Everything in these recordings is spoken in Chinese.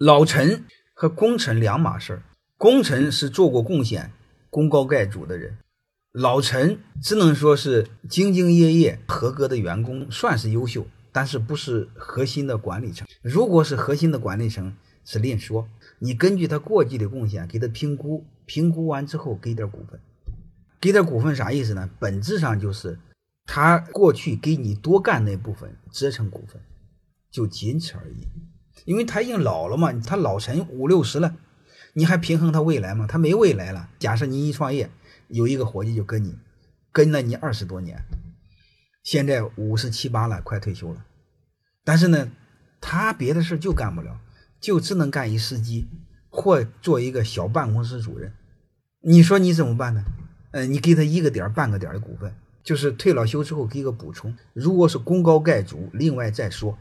老臣和功臣两码事儿，功臣是做过贡献、功高盖主的人，老臣只能说是兢兢业业、合格的员工，算是优秀，但是不是核心的管理层。如果是核心的管理层，是另说。你根据他过去的贡献给他评估，评估完之后给点股份，给点股份啥意思呢？本质上就是他过去给你多干那部分折成股份，就仅此而已。因为他已经老了嘛，他老成五六十了，你还平衡他未来吗？他没未来了。假设你一创业，有一个伙计就跟你跟了你二十多年，现在五十七八了，快退休了，但是呢，他别的事就干不了。就只能干一司机，或做一个小办公室主任，你说你怎么办呢？呃，你给他一个点半个点的股份，就是退了休之后给个补充。如果是功高盖主，另外再说，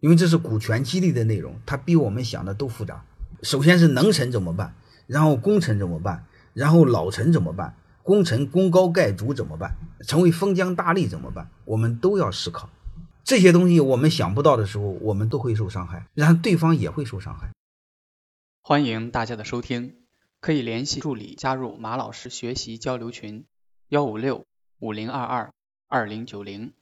因为这是股权激励的内容，它比我们想的都复杂。首先是能臣怎么办？然后功臣怎么办？然后老臣怎么办？功臣功高盖主怎么办？成为封疆大吏怎么办？我们都要思考。这些东西我们想不到的时候，我们都会受伤害，然后对方也会受伤害。欢迎大家的收听，可以联系助理加入马老师学习交流群：幺五六五零二二二零九零。